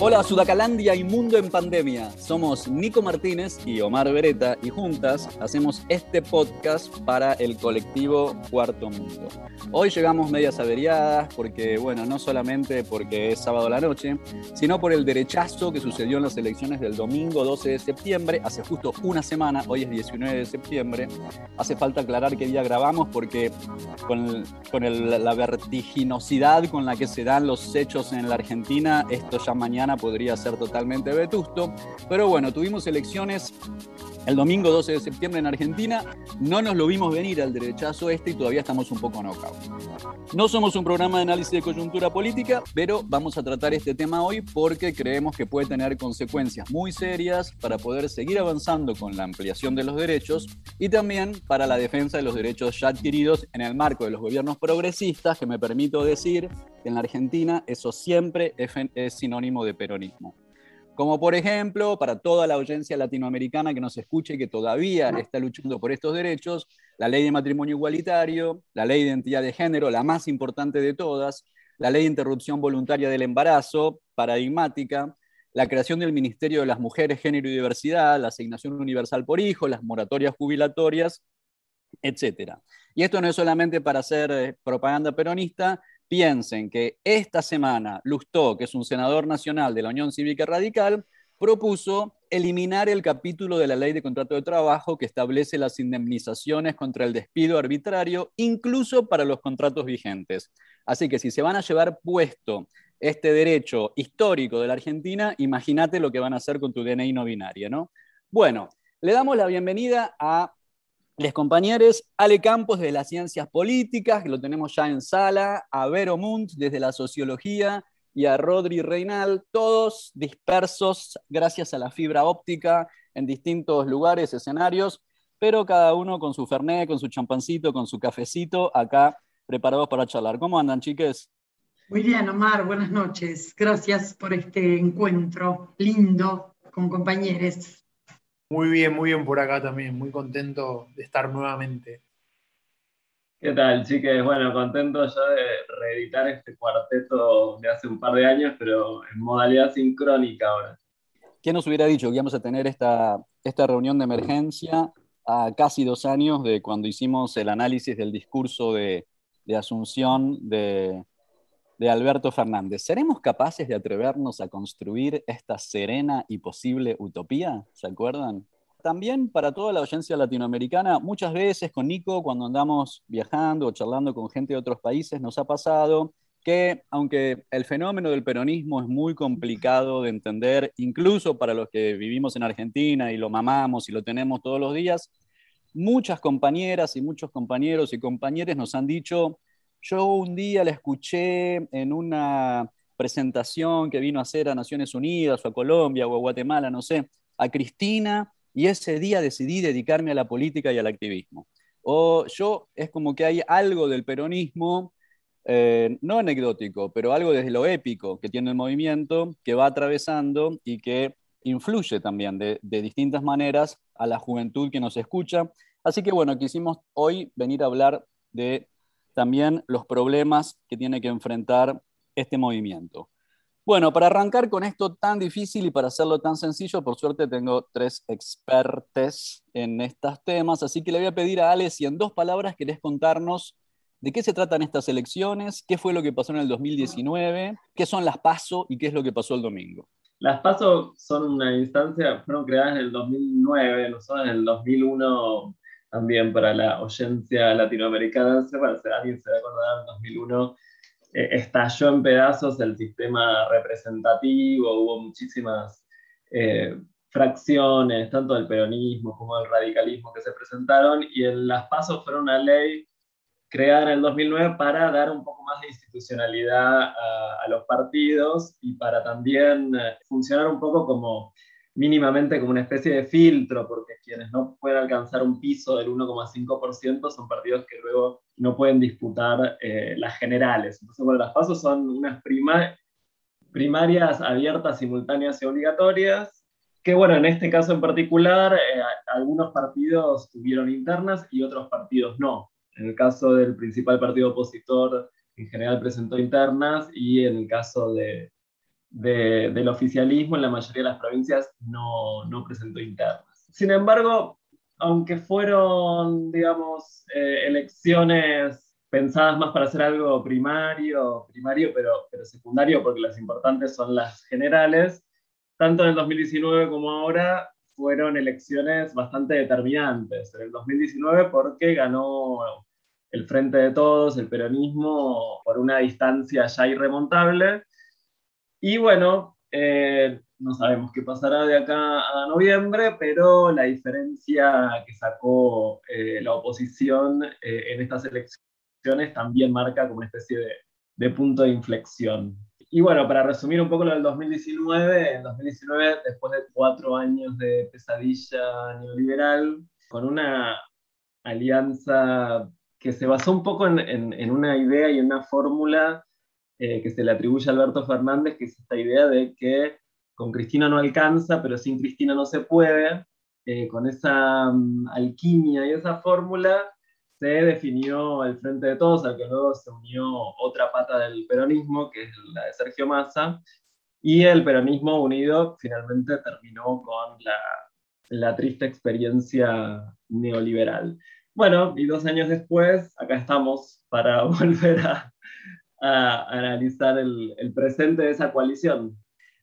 Hola Sudacalandia y Mundo en Pandemia. Somos Nico Martínez y Omar Beretta y juntas hacemos este podcast para el colectivo Cuarto Mundo. Hoy llegamos medias averiadas porque, bueno, no solamente porque es sábado la noche, sino por el derechazo que sucedió en las elecciones del domingo 12 de septiembre, hace justo una semana, hoy es 19 de septiembre. Hace falta aclarar qué día grabamos porque con la vertiginosidad con la que se dan los hechos en la Argentina, esto ya mañana podría ser totalmente vetusto, pero bueno, tuvimos elecciones el domingo 12 de septiembre en Argentina, no nos lo vimos venir al derechazo este y todavía estamos un poco knockout. No somos un programa de análisis de coyuntura política, pero vamos a tratar este tema hoy porque creemos que puede tener consecuencias muy serias para poder seguir avanzando con la ampliación de los derechos y también para la defensa de los derechos ya adquiridos en el marco de los gobiernos progresistas, que me permito decir en la Argentina eso siempre es sinónimo de peronismo. Como por ejemplo, para toda la audiencia latinoamericana que nos escuche y que todavía está luchando por estos derechos, la ley de matrimonio igualitario, la ley de identidad de género, la más importante de todas, la ley de interrupción voluntaria del embarazo, paradigmática, la creación del Ministerio de las Mujeres, Género y Diversidad, la asignación universal por hijo, las moratorias jubilatorias, etc. Y esto no es solamente para hacer eh, propaganda peronista, piensen que esta semana Lustó, que es un senador nacional de la Unión Cívica Radical, propuso eliminar el capítulo de la ley de contrato de trabajo que establece las indemnizaciones contra el despido arbitrario, incluso para los contratos vigentes. Así que si se van a llevar puesto este derecho histórico de la Argentina, imagínate lo que van a hacer con tu DNI no binaria, ¿no? Bueno, le damos la bienvenida a les compañeros, Ale Campos de las Ciencias Políticas, que lo tenemos ya en sala, a Vero Munt desde la Sociología y a Rodri Reinal, todos dispersos gracias a la fibra óptica en distintos lugares, escenarios, pero cada uno con su fernet, con su champancito, con su cafecito, acá preparados para charlar. ¿Cómo andan, chiques? Muy bien, Omar, buenas noches. Gracias por este encuentro lindo con compañeros. Muy bien, muy bien por acá también, muy contento de estar nuevamente. ¿Qué tal, chiques? Bueno, contento yo de reeditar este cuarteto de hace un par de años, pero en modalidad sincrónica ahora. ¿Quién nos hubiera dicho que íbamos a tener esta, esta reunión de emergencia a casi dos años de cuando hicimos el análisis del discurso de, de Asunción de, de Alberto Fernández. ¿Seremos capaces de atrevernos a construir esta serena y posible utopía? ¿Se acuerdan? También para toda la audiencia latinoamericana, muchas veces con Nico, cuando andamos viajando o charlando con gente de otros países, nos ha pasado que aunque el fenómeno del peronismo es muy complicado de entender, incluso para los que vivimos en Argentina y lo mamamos y lo tenemos todos los días, muchas compañeras y muchos compañeros y compañeras nos han dicho, yo un día la escuché en una presentación que vino a hacer a Naciones Unidas o a Colombia o a Guatemala, no sé, a Cristina, y ese día decidí dedicarme a la política y al activismo. O yo es como que hay algo del peronismo, eh, no anecdótico, pero algo desde lo épico que tiene el movimiento, que va atravesando y que influye también de, de distintas maneras a la juventud que nos escucha. Así que bueno, quisimos hoy venir a hablar de también los problemas que tiene que enfrentar este movimiento. Bueno, para arrancar con esto tan difícil y para hacerlo tan sencillo, por suerte tengo tres expertes en estos temas, así que le voy a pedir a Ale si en dos palabras querés contarnos de qué se tratan estas elecciones, qué fue lo que pasó en el 2019, qué son las PASO y qué es lo que pasó el domingo. Las PASO son una instancia, fueron creadas en el 2009, nosotros en el 2001 también para la audiencia latinoamericana, alguien se va a acordar, en 2001 eh, estalló en pedazos el sistema representativo, hubo muchísimas eh, fracciones, tanto del peronismo como del radicalismo que se presentaron, y en las pasos fueron una ley creada en el 2009 para dar un poco más de institucionalidad a, a los partidos y para también eh, funcionar un poco como mínimamente como una especie de filtro, porque quienes no pueden alcanzar un piso del 1,5% son partidos que luego no pueden disputar eh, las generales. Entonces, bueno, las pasos son unas primarias abiertas, simultáneas y obligatorias, que bueno, en este caso en particular, eh, algunos partidos tuvieron internas y otros partidos no. En el caso del principal partido opositor, en general presentó internas y en el caso de, del oficialismo, en la mayoría de las provincias no, no presentó internas. Sin embargo, aunque fueron, digamos, eh, elecciones pensadas más para hacer algo primario, primario pero, pero secundario, porque las importantes son las generales, tanto en el 2019 como ahora fueron elecciones bastante determinantes. En el 2019 porque ganó el Frente de Todos, el peronismo, por una distancia ya irremontable. Y bueno, eh, no sabemos qué pasará de acá a noviembre, pero la diferencia que sacó eh, la oposición eh, en estas elecciones también marca como una especie de, de, punto de inflexión. Y bueno, para resumir un poco lo del 2019, en 2019, después de cuatro años de pesadilla neoliberal, con una alianza que se basó un poco en, en, una idea y en una fórmula eh, que se le atribuye a Alberto Fernández, que es esta idea de que con Cristina no alcanza, pero sin Cristina no se puede. Eh, con esa um, alquimia y esa fórmula se definió el Frente de Todos, al que luego se unió otra pata del peronismo, que es la de Sergio Massa, y el peronismo unido finalmente terminó con la, la triste experiencia neoliberal. Bueno, y dos años después, acá estamos para volver a, a analizar el, el, presente de esa coalición.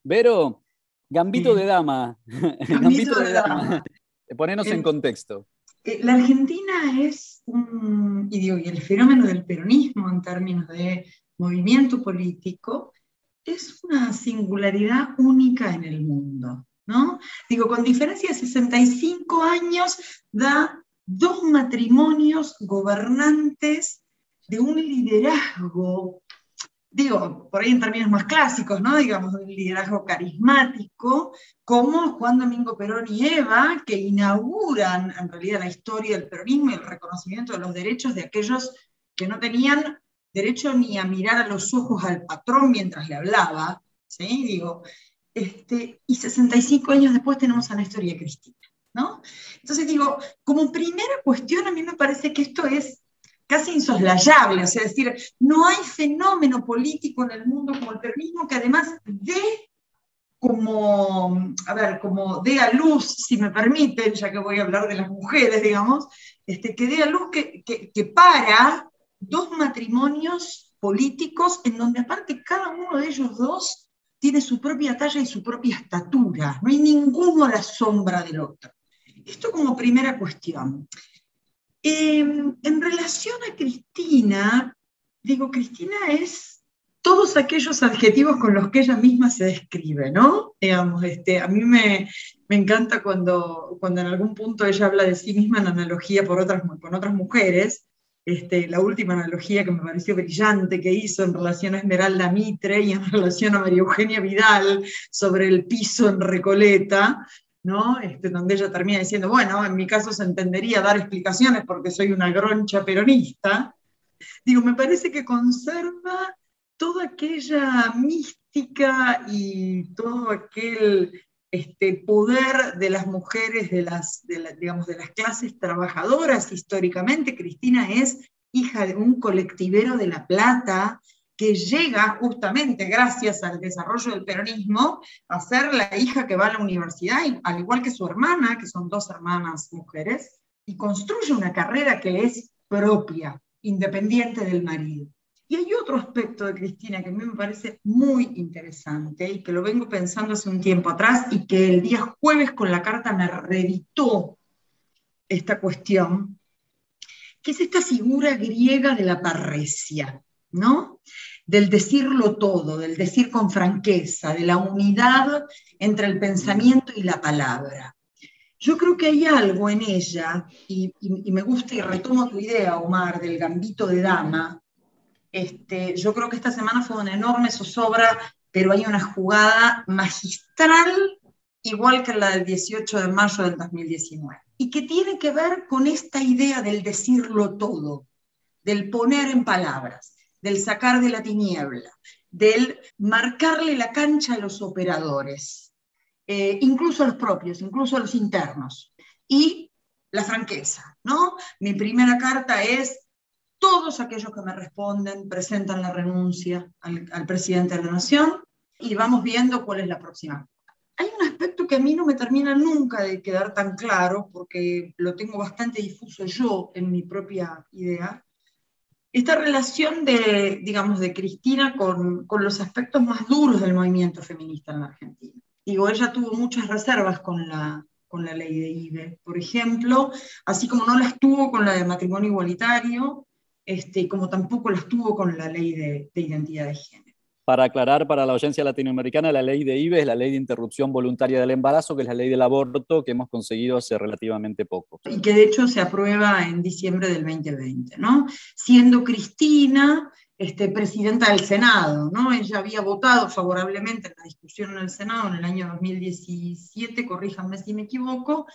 Vero, Gambito de dama. Gambito, de, dama. Ponernos en contexto. Eh, la Argentina es un, y, digo, y el fenómeno del peronismo en términos de movimiento político es una singularidad única en el mundo. ¿no? Digo, con diferencia de 65 años da dos matrimonios gobernantes de un liderazgo digo, por ahí en términos más clásicos, ¿no? Digamos, un liderazgo carismático, como Juan Domingo Perón y Eva, que inauguran en realidad la historia del peronismo y el reconocimiento de los derechos de aquellos que no tenían derecho ni a mirar a los ojos al patrón mientras le hablaba, ¿sí? Digo, este, y 65 años después tenemos a la historia Cristina, ¿no? Entonces digo, como primera cuestión, a mí me parece que esto es casi insoslayable, o sea, es decir, no hay fenómeno político en el mundo como el peronismo que además dé como, a ver, como dé a luz, si me permiten, ya que voy a hablar de las mujeres, digamos, este, que dé a luz que, que, que para dos matrimonios políticos en donde aparte cada uno de ellos dos tiene su propia talla y su propia estatura, no hay ninguno a la sombra del otro. Esto como primera cuestión. Em, en relación a Cristina, digo, Cristina es todos aquellos adjetivos con los que ella misma se describe, ¿no? Digamos, este, a mí me, encanta cuando, cuando en algún punto ella habla de sí misma en analogía por otras, con otras mujeres. Este, la última analogía que me pareció brillante que hizo en relación a Esmeralda Mitre y en relación a María Eugenia Vidal sobre el piso en Recoleta, ¿no? Este, donde ella termina diciendo, bueno, en mi caso se entendería dar explicaciones porque soy una groncha peronista. Digo, me parece que conserva toda aquella mística y todo aquel este, poder de las mujeres, de las, digamos, de las clases trabajadoras históricamente. Cristina es hija de un colectivero de La Plata, que llega justamente gracias al desarrollo del peronismo a ser la hija que va a la universidad, al igual que su hermana, que son dos hermanas mujeres, y construye una carrera que es propia, independiente del marido. Y hay otro aspecto de Cristina que a mí me parece muy interesante y que lo vengo pensando hace un tiempo atrás y que el día jueves con la carta me reeditó esta cuestión, que es esta figura griega de la parresia. ¿No? Del decirlo todo, del decir con franqueza, de la unidad entre el pensamiento y la palabra. Yo creo que hay algo en ella, y, me gusta y retomo tu idea, Omar, del gambito de dama. Este, yo creo que esta semana fue una enorme zozobra, pero hay una jugada magistral, igual que la del 18 de mayo del 2019, y que tiene que ver con esta idea del decirlo todo, del poner en palabras del sacar de la tiniebla, del marcarle la cancha a los operadores, eh, incluso a los propios, incluso a los internos. Y la franqueza, ¿no? Mi primera carta es todos aquellos que me responden presentan la renuncia al, al presidente de la Nación y vamos viendo cuál es la próxima. Hay un aspecto que a mí no me termina nunca de quedar tan claro, porque lo tengo bastante difuso yo en mi propia idea, esta relación de, digamos, de Cristina con, con, los aspectos más duros del movimiento feminista en la Argentina. Digo, ella tuvo muchas reservas con la, con la ley de IBE, por ejemplo, así como no las tuvo con la de matrimonio igualitario, este, como tampoco las tuvo con la ley de, de identidad de género. Para aclarar para la audiencia latinoamericana, la ley de IBE es la ley de interrupción voluntaria del embarazo, que es la ley del aborto que hemos conseguido hace relativamente poco. Y que de hecho se aprueba en diciembre del 2020, ¿no? Siendo Cristina este, presidenta del Senado, ¿no? Ella había votado favorablemente en la discusión en el Senado en el año 2017, corríjanme si me equivoco,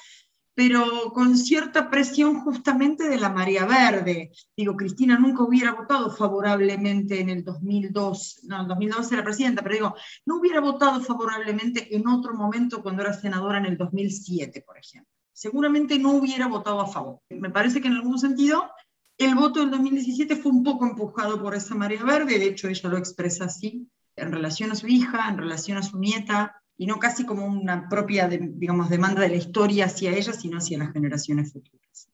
pero con cierta presión justamente de la María Verde. Digo, Cristina nunca hubiera votado favorablemente en el 2002, no, en 2002 era presidenta, pero digo, no hubiera votado favorablemente en otro momento cuando era senadora en el 2007, por ejemplo. Seguramente no hubiera votado a favor. Me parece que en algún sentido el voto del 2017 fue un poco empujado por esa María Verde, de hecho ella lo expresa así, en relación a su hija, en relación a su nieta, y no casi como una propia, digamos, demanda de la historia hacia ella, sino hacia las generaciones futuras.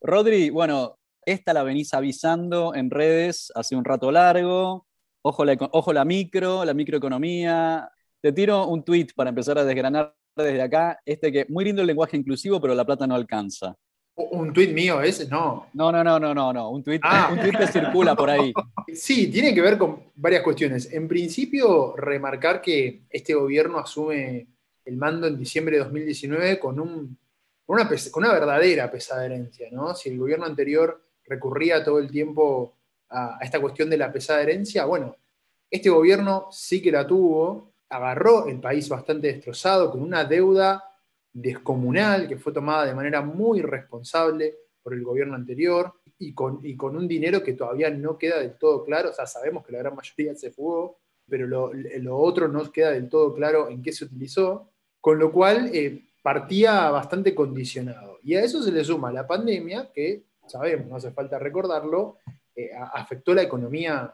Rodri, bueno, esta la venís avisando en redes hace un rato largo, ojo la, ojo la micro, la microeconomía. Te tiro un tweet para empezar a desgranar desde acá, este que muy lindo el lenguaje inclusivo, pero la plata no alcanza. ¿Un tuit mío ese? No. No, no, no, no, no, no. Un tuit, ah. un que circula por ahí. Sí, tiene que ver con varias cuestiones. En principio, remarcar que este gobierno asume el mando en diciembre de 2019 con, un, una, con una verdadera pesada herencia, ¿no? Si el gobierno anterior recurría todo el tiempo a, a esta cuestión de la pesada herencia, bueno, este gobierno sí que la tuvo, agarró el país bastante destrozado, con una deuda descomunal que fue tomada de manera muy responsable por el gobierno anterior y con, y con un dinero que todavía no queda del todo claro, o sea, sabemos que la gran mayoría se fugó, pero lo, lo otro no queda del todo claro en qué se utilizó, con lo cual eh, partía bastante condicionado. Y a eso se le suma la pandemia, que sabemos, no hace falta recordarlo, eh, afectó la economía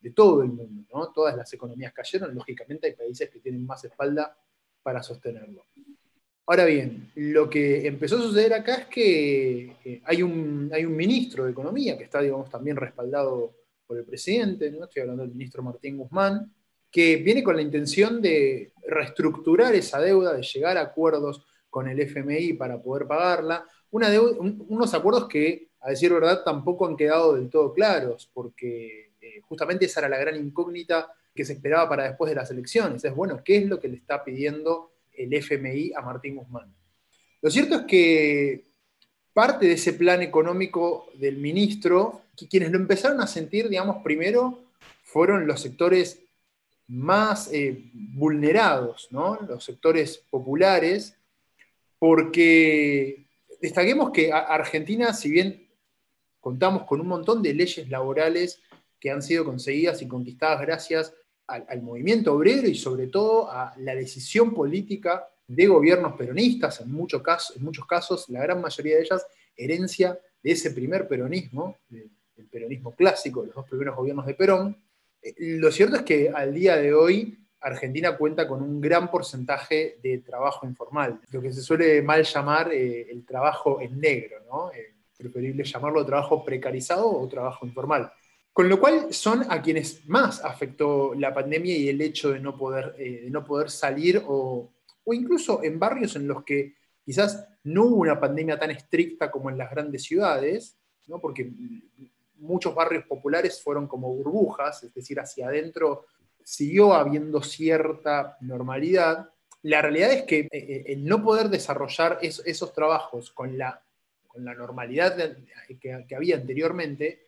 de todo el mundo, ¿no? Todas las economías cayeron, lógicamente hay países que tienen más espalda para sostenerlo. Ahora bien, lo que empezó a suceder acá es que eh, hay, un, hay un ministro de Economía que está, digamos, también respaldado por el presidente, ¿no? estoy hablando del ministro Martín Guzmán, que viene con la intención de reestructurar esa deuda, de llegar a acuerdos con el FMI para poder pagarla, unos acuerdos que, a decir verdad, tampoco han quedado del todo claros, porque eh, justamente esa era la gran incógnita que se esperaba para después de las elecciones. Es bueno, ¿qué es lo que le está pidiendo el FMI a Martín Guzmán. Lo cierto es que parte de ese plan económico del ministro, quienes lo empezaron a sentir, digamos, primero fueron los sectores más eh, vulnerados, ¿no? los sectores populares, porque destaquemos que Argentina, si bien contamos con un montón de leyes laborales que han sido conseguidas y conquistadas gracias al, movimiento obrero y sobre todo a la decisión política de gobiernos peronistas, en, muchos casos, en muchos casos, la gran mayoría de ellas, herencia de ese primer peronismo, el peronismo clásico, los dos primeros gobiernos de Perón. Eh, lo cierto es que al día de hoy Argentina cuenta con un gran porcentaje de trabajo informal, lo que se suele mal llamar eh, el trabajo en negro, ¿no? Eh, preferible llamarlo trabajo precarizado o trabajo informal. Con lo cual son a quienes más afectó la pandemia y el hecho de no poder, eh, no poder salir o, incluso en barrios en los que quizás no hubo una pandemia tan estricta como en las grandes ciudades, ¿no? porque muchos barrios populares fueron como burbujas, es decir, hacia adentro siguió habiendo cierta normalidad. La realidad es que eh, eh, el no poder desarrollar esos trabajos con la, con la normalidad que había anteriormente,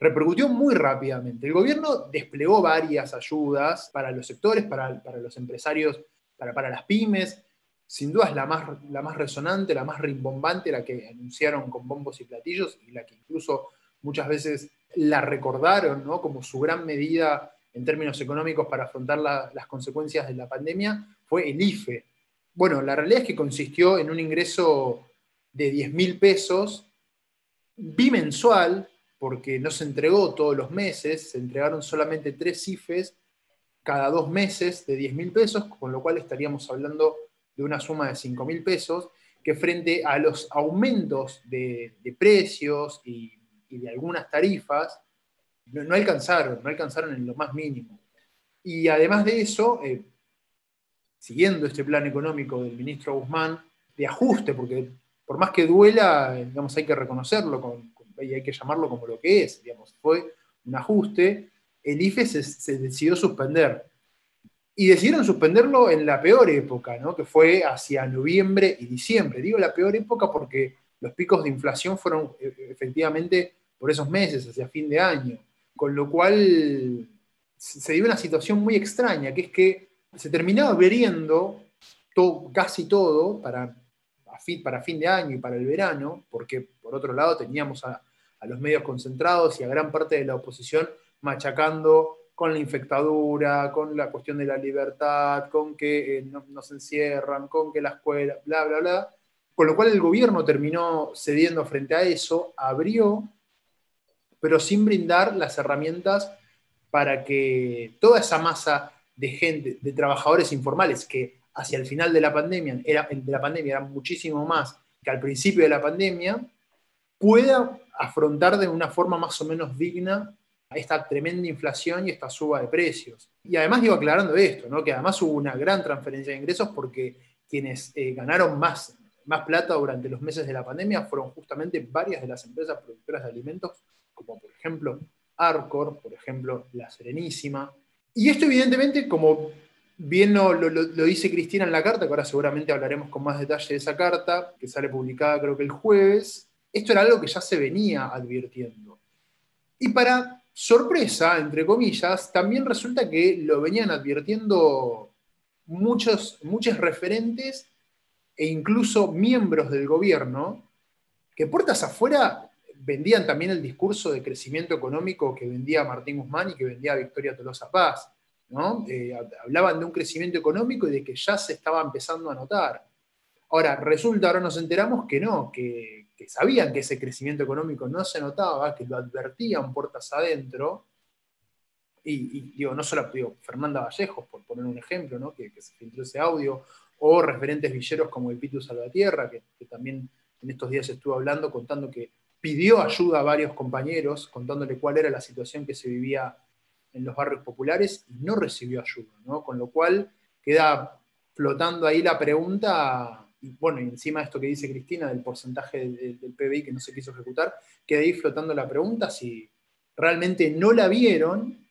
repercutió muy rápidamente. El gobierno desplegó varias ayudas para los sectores, para, los empresarios, para, para, las pymes. Sin duda es la más, la más resonante, la más rimbombante, la que anunciaron con bombos y platillos y la que incluso muchas veces la recordaron ¿no? como su gran medida en términos económicos para afrontar las consecuencias de la pandemia, fue el IFE. Bueno, la realidad es que consistió en un ingreso de 10 mil pesos bimensual porque no se entregó todos los meses, se entregaron solamente tres CIFES cada dos meses de 10 mil pesos, con lo cual estaríamos hablando de una suma de 5 mil pesos, que frente a los aumentos de, precios y, de algunas tarifas, no, alcanzaron, no alcanzaron en lo más mínimo. Y además de eso, eh, siguiendo este plan económico del ministro Guzmán, de ajuste, porque por más que duela, digamos, hay que reconocerlo y hay que llamarlo como lo que es, digamos, fue un ajuste, el IFE se, decidió suspender. Y decidieron suspenderlo en la peor época, ¿no? que fue hacia noviembre y diciembre. Digo la peor época porque los picos de inflación fueron e, efectivamente por esos meses, hacia fin de año. Con lo cual se dio una situación muy extraña, que es que se terminaba abriendo casi todo para, para fin de año y para el verano, porque por otro lado teníamos a, a los medios concentrados y a gran parte de la oposición machacando con la infectadura, con la cuestión de la libertad, con que eh, nos encierran, con que la escuela, bla, bla, bla. Con lo cual el gobierno terminó cediendo frente a eso, abrió, pero sin brindar las herramientas para que toda esa masa de gente, de trabajadores informales, que hacia el final de la pandemia, era, de la pandemia eran muchísimo más que al principio de la pandemia, pueda afrontar de una forma más o menos digna esta tremenda inflación y esta suba de precios. Y además digo aclarando esto, ¿no? que además hubo una gran transferencia de ingresos porque quienes eh, ganaron más, más plata durante los meses de la pandemia fueron justamente varias de las empresas productoras de alimentos, como por ejemplo Arcor, por ejemplo La Serenísima. Y esto evidentemente, como bien lo, lo, dice Cristina en la carta, que ahora seguramente hablaremos con más detalle de esa carta, que sale publicada creo que el jueves, esto era algo que ya se venía advirtiendo. Y para sorpresa, entre comillas, también resulta que lo venían advirtiendo muchos, muchos referentes e incluso miembros del gobierno, que puertas afuera vendían también el discurso de crecimiento económico que vendía Martín Guzmán y que vendía Victoria Tolosa Paz. ¿no? Eh, hablaban de un crecimiento económico y de que ya se estaba empezando a notar. Ahora, resulta, ahora nos enteramos que no, que, sabían que ese crecimiento económico no se notaba, que lo advertían puertas adentro. Y, digo, no solo digo, Fernanda Vallejos, por poner un ejemplo, ¿no? que, se filtró ese audio, o referentes villeros como el Pitu Salvatierra, que, que también en estos días estuvo hablando, contando que pidió ayuda a varios compañeros, contándole cuál era la situación que se vivía en los barrios populares y no recibió ayuda, ¿no? Con lo cual queda flotando ahí la pregunta y bueno, y encima de esto que dice Cristina del porcentaje del, PBI que no se quiso ejecutar, queda ahí flotando la pregunta si realmente no la vieron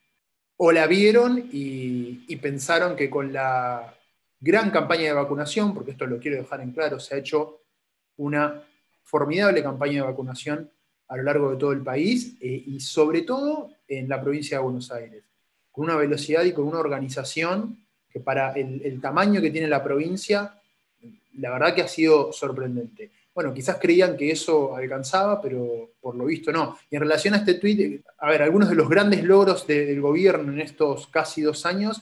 o la vieron y, pensaron que con la gran campaña de vacunación, porque esto lo quiero dejar en claro, se ha hecho una formidable campaña de vacunación a lo largo de todo el país eh, y sobre todo en la provincia de Buenos Aires, con una velocidad y con una organización que para el tamaño que tiene la provincia la verdad que ha sido sorprendente. Bueno, quizás creían que eso alcanzaba, pero por lo visto no. Y en relación a este tuit, a ver, algunos de los grandes logros del gobierno en estos casi dos años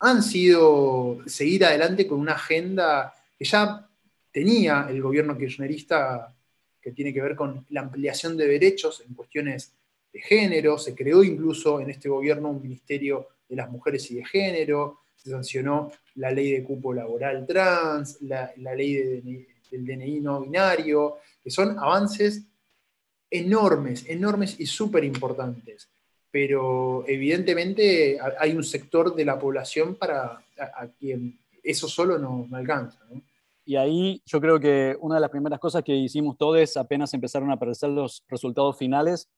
han sido seguir adelante con una agenda que ya tenía el gobierno kirchnerista, que tiene que ver con la ampliación de derechos en cuestiones de género. Se creó incluso en este gobierno un ministerio de las mujeres y de género sancionó la ley de cupo laboral trans, la, ley del DNI no binario, que son avances enormes, enormes y súper importantes. Pero evidentemente hay un sector de la población para a, quien eso solo no, alcanza. Y ahí yo creo que una de las primeras cosas que hicimos todos apenas empezaron a aparecer los resultados finales,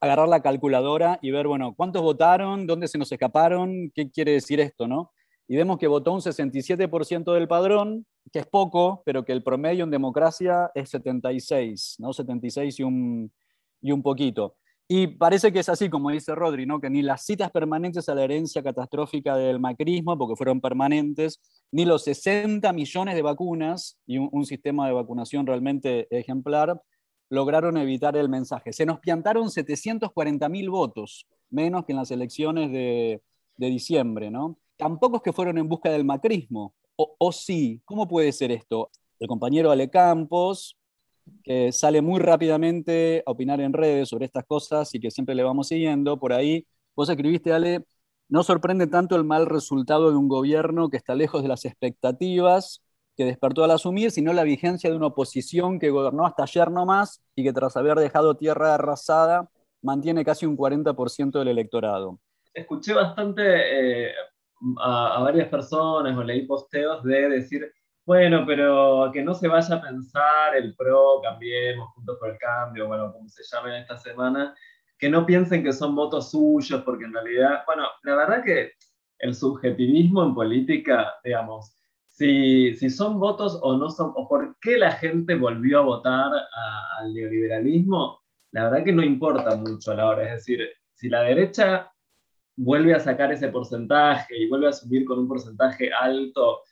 agarrar la calculadora y ver, bueno, cuántos votaron, dónde se nos escaparon, qué quiere decir esto, ¿no? Y vemos que votó un 67% del padrón, que es poco, pero que el promedio en democracia es 76, ¿no? 76 y un, y un poquito. Y parece que es así, como dice Rodri, ¿no? que ni las citas permanentes a la herencia catastrófica del macrismo, porque fueron permanentes, ni los 60 millones de vacunas y un, sistema de vacunación realmente ejemplar lograron evitar el mensaje. Se nos piantaron 740 mil votos, menos que en las elecciones de, de diciembre. ¿no? Tampoco es que fueron en busca del macrismo. O, sí, ¿cómo puede ser esto? El compañero Ale Campos que sale muy rápidamente a opinar en redes sobre estas cosas y que siempre le vamos siguiendo. Por ahí, vos escribiste, Ale, no sorprende tanto el mal resultado de un gobierno que está lejos de las expectativas que despertó al asumir, sino la vigencia de una oposición que gobernó hasta ayer nomás y que tras haber dejado tierra arrasada mantiene casi un 40% del electorado. Escuché bastante eh, a, varias personas o leí posteos de decir, bueno, pero que no se vaya a pensar el PRO, cambiemos, juntos por el cambio, bueno, como se llame esta semana, que no piensen que son votos suyos, porque en realidad, bueno, la verdad que el subjetivismo en política, digamos, si, si son votos o no son, o por qué la gente volvió a votar al neoliberalismo, la verdad que no importa mucho a la hora. Es decir, si la derecha vuelve a sacar ese porcentaje y vuelve a subir con un porcentaje alto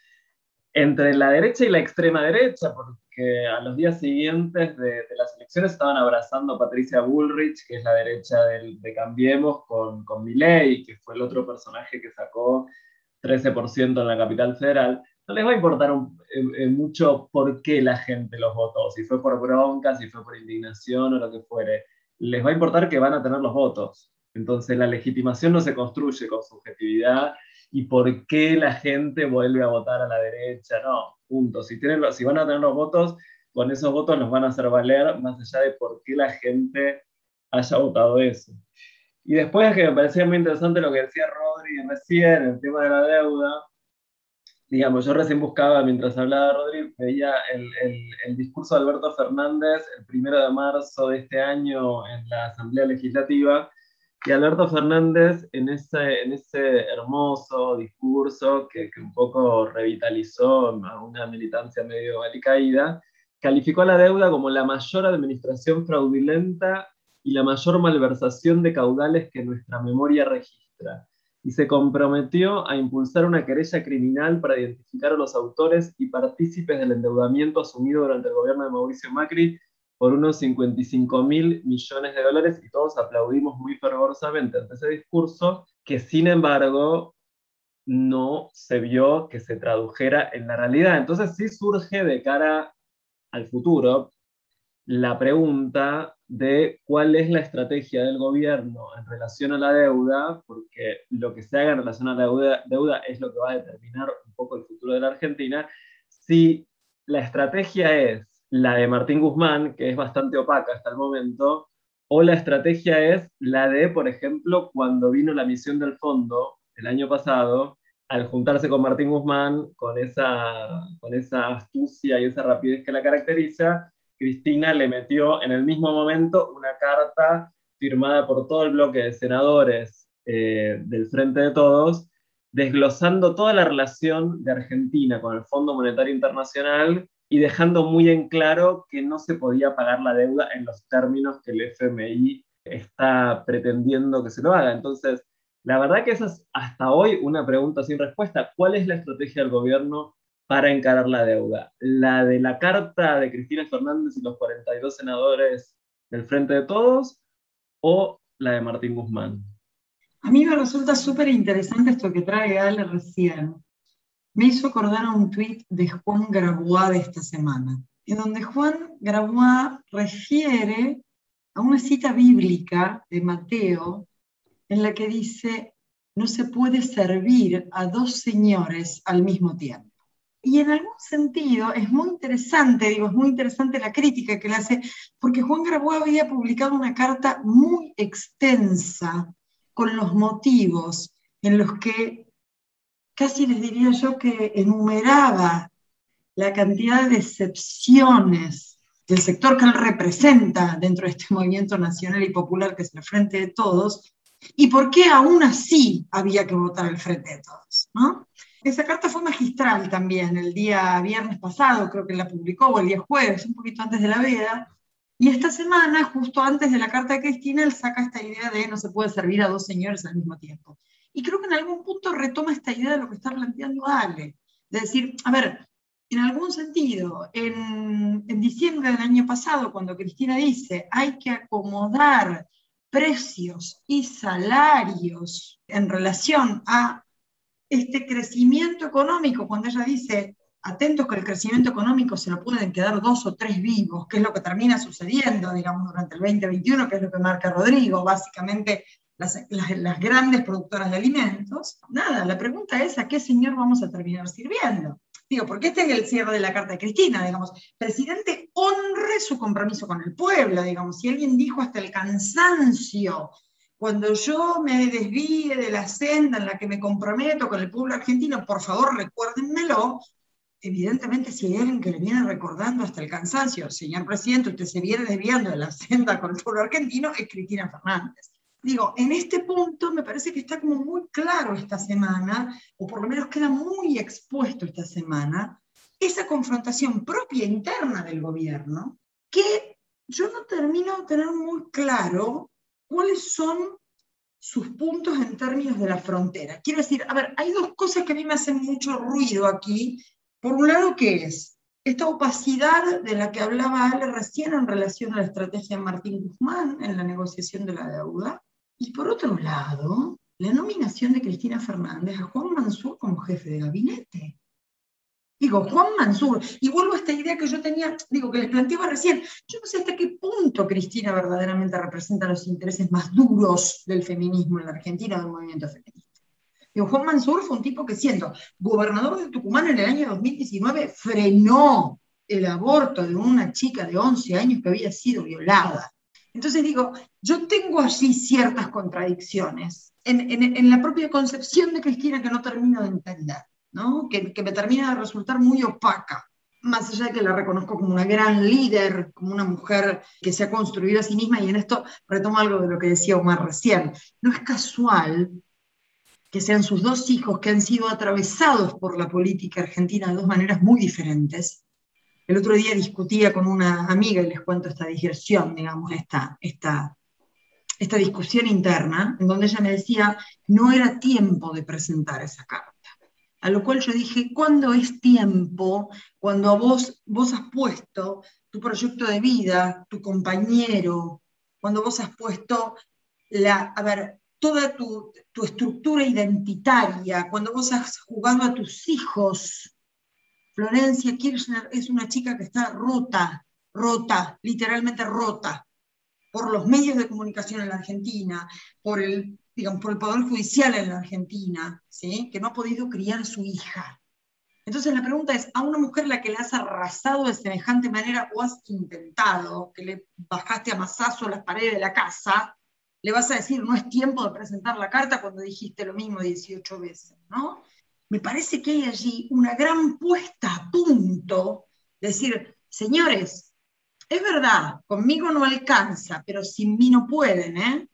entre la derecha y la extrema derecha, porque a los días siguientes de, las elecciones estaban abrazando a Patricia Bullrich, que es la derecha de Cambiemos, con, con Milley, que fue el otro personaje que sacó 13% en la capital federal no les va a importar eh, eh, mucho por qué la gente los votó, si fue por bronca, si fue por indignación o lo que fuere. Les va a importar que van a tener los votos. Entonces la legitimación no se construye con subjetividad y por qué la gente vuelve a votar a la derecha. No, punto. Si, tienen, si van a tener los votos, con esos votos los van a hacer valer más allá de por qué la gente haya votado eso. Y después que me parecía muy interesante lo que decía Rodri recién, el tema de la deuda, digamos, yo recién buscaba, mientras hablaba Rodri, veía el, el, discurso de Alberto Fernández el primero de marzo de este año en la Asamblea Legislativa, y Alberto Fernández en ese, ese hermoso discurso que, que un poco revitalizó a una militancia medio alicaída, calificó a la deuda como la mayor administración fraudulenta y la mayor malversación de caudales que nuestra memoria registra. Y se comprometió a impulsar una querella criminal para identificar a los autores y partícipes del endeudamiento asumido durante el gobierno de Mauricio Macri por unos 55 mil millones de dólares y todos aplaudimos muy fervorosamente ante ese discurso que sin embargo no se vio que se tradujera en la realidad. Entonces sí surge de cara al futuro la pregunta de cuál es la estrategia del gobierno en relación a la deuda, porque lo que se haga en relación a la deuda, es lo que va a determinar un poco el futuro de la Argentina, si la estrategia es la de Martín Guzmán, que es bastante opaca hasta el momento, o la estrategia es la de, por ejemplo, cuando vino la misión del fondo el año pasado, al juntarse con Martín Guzmán, con esa, con esa astucia y esa rapidez que la caracteriza, Cristina le metió en el mismo momento una carta firmada por todo el bloque de senadores eh, del Frente de Todos, desglosando toda la relación de Argentina con el Fondo Monetario Internacional y dejando muy en claro que no se podía pagar la deuda en los términos que el FMI está pretendiendo que se lo haga. Entonces, la verdad que esa es hasta hoy una pregunta sin respuesta. ¿Cuál es la estrategia del gobierno para encarar la deuda. La de la carta de Cristina Fernández y los 42 senadores del Frente de Todos o la de Martín Guzmán. A mí me resulta súper interesante esto que trae Ale recién. Me hizo acordar a un tuit de Juan Grabois de esta semana, en donde Juan Grabois refiere a una cita bíblica de Mateo en la que dice, no se puede servir a dos señores al mismo tiempo. Y en algún sentido es muy interesante, digo, es muy interesante la crítica que le hace, porque Juan Grabois había publicado una carta muy extensa con los motivos en los que casi les diría yo que enumeraba la cantidad de excepciones del sector que él representa dentro de este movimiento nacional y popular que es el Frente de Todos, y por qué aún así había que votar el Frente de Todos. ¿no? Esa carta fue magistral también, el día viernes pasado, creo que la publicó, o el día jueves, un poquito antes de la veda. Y esta semana, justo antes de la carta de Cristina, él saca esta idea de no se puede servir a dos señores al mismo tiempo. Y creo que en algún punto retoma esta idea de lo que está planteando Ale. De decir, a ver, en algún sentido, en, en diciembre del año pasado, cuando Cristina dice hay que acomodar precios y salarios en relación a este crecimiento económico, cuando ella dice atentos que el crecimiento económico se lo pueden quedar dos o tres vivos, que es lo que termina sucediendo, digamos, durante el 2021, que es lo que marca Rodrigo, básicamente las, grandes productoras de alimentos. Nada, la pregunta es a qué señor vamos a terminar sirviendo. Digo, porque este es el cierre de la carta de Cristina, digamos, presidente honre su compromiso con el pueblo, digamos, si alguien dijo hasta el cansancio, cuando yo me desvíe de la senda en la que me comprometo con el pueblo argentino, por favor recuérdenmelo, evidentemente si hay alguien que le viene recordando hasta el cansancio, señor presidente, usted se viene desviando de la senda con el pueblo argentino, es Cristina Fernández. Digo, en este punto me parece que está como muy claro esta semana, o por lo menos queda muy expuesto esta semana, esa confrontación propia interna del gobierno, que yo no termino de tener muy claro cuáles son sus puntos en términos de la frontera. Quiero decir, a ver, hay dos cosas que a mí me hacen mucho ruido aquí por un lado, ¿qué es? Esta opacidad de la que hablaba Ale recién en relación a la estrategia de Martín Guzmán en la negociación de la deuda. Y por otro lado, la nominación de Cristina Fernández a Juan Mansur como jefe de gabinete. Digo, Juan Mansur, y vuelvo a esta idea que yo tenía, digo, que les planteaba recién, yo no sé hasta qué punto Cristina verdaderamente representa los intereses más duros del feminismo en la Argentina, del movimiento feminista. Juan Mansur fue un tipo que siendo gobernador de Tucumán en el año 2019 frenó el aborto de una chica de 11 años que había sido violada. Entonces digo, yo tengo allí ciertas contradicciones en, la propia concepción de Cristina que no termino de entender, ¿no? que, que me termina de resultar muy opaca más allá de que la reconozco como una gran líder, como una mujer que se ha construido a sí misma, y en esto retomo algo de lo que decía Omar recién, no es casual que sean sus dos hijos que han sido atravesados por la política argentina de dos maneras muy diferentes. El otro día discutía con una amiga y les cuento esta digresión, digamos, esta, esta, esta discusión interna, en donde ella me decía, no era tiempo de presentar esa carta. A lo cual yo dije, ¿cuándo es tiempo? Cuando vos, vos has puesto tu proyecto de vida, tu compañero, cuando vos has puesto la, a ver, toda tu, estructura identitaria, cuando vos has jugado a tus hijos. Florencia Kirchner es una chica que está rota, rota, literalmente rota, por los medios de comunicación en la Argentina, por el, digamos, por el Poder Judicial en la Argentina, ¿sí? que no ha podido criar su hija. Entonces la pregunta es, a una mujer la que le has arrasado de semejante manera o has intentado, que le bajaste a masazo las paredes de la casa, le vas a decir, no es tiempo de presentar la carta cuando dijiste lo mismo 18 veces, ¿no? Me parece que hay allí una gran puesta a punto, decir, señores, es verdad, conmigo no alcanza, pero sin mí no pueden, ¿eh?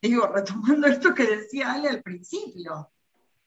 Digo, retomando esto que decía Ale al principio.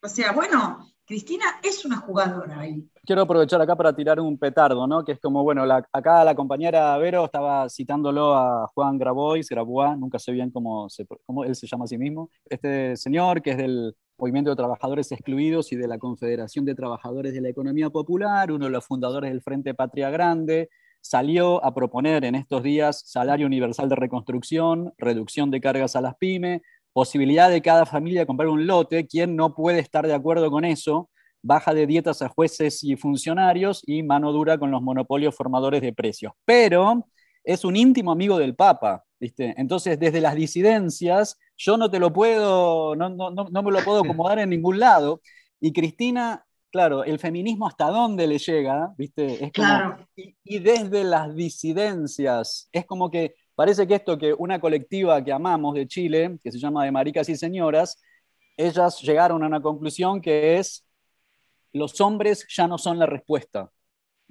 O sea, bueno, Cristina es una jugadora ahí. Quiero aprovechar acá para tirar un petardo, ¿no? Que es como, bueno, acá la compañera Vero estaba citándolo a Juan Grabois, Grabois, nunca sé bien cómo, cómo él se llama a sí mismo. Este señor que es del Movimiento de Trabajadores Excluidos y de la Confederación de Trabajadores de la Economía Popular, uno de los fundadores del Frente Patria Grande, salió a proponer en estos días salario universal de reconstrucción, reducción de cargas a las pymes, posibilidad de cada familia comprar un lote, quien no puede estar de acuerdo con eso, baja de dietas a jueces y funcionarios y mano dura con los monopolios formadores de precios. Pero es un íntimo amigo del Papa, ¿viste? Entonces, desde las disidencias, yo no te lo puedo, no, no, no me lo puedo acomodar en ningún lado. Y Cristina, claro, el feminismo hasta dónde le llega, ¿viste? Es claro. y, y desde las disidencias, es como que Parece que esto que una colectiva que amamos de Chile, que se llama de Maricas y Señoras, ellas llegaron a una conclusión que es, los hombres ya no son la respuesta.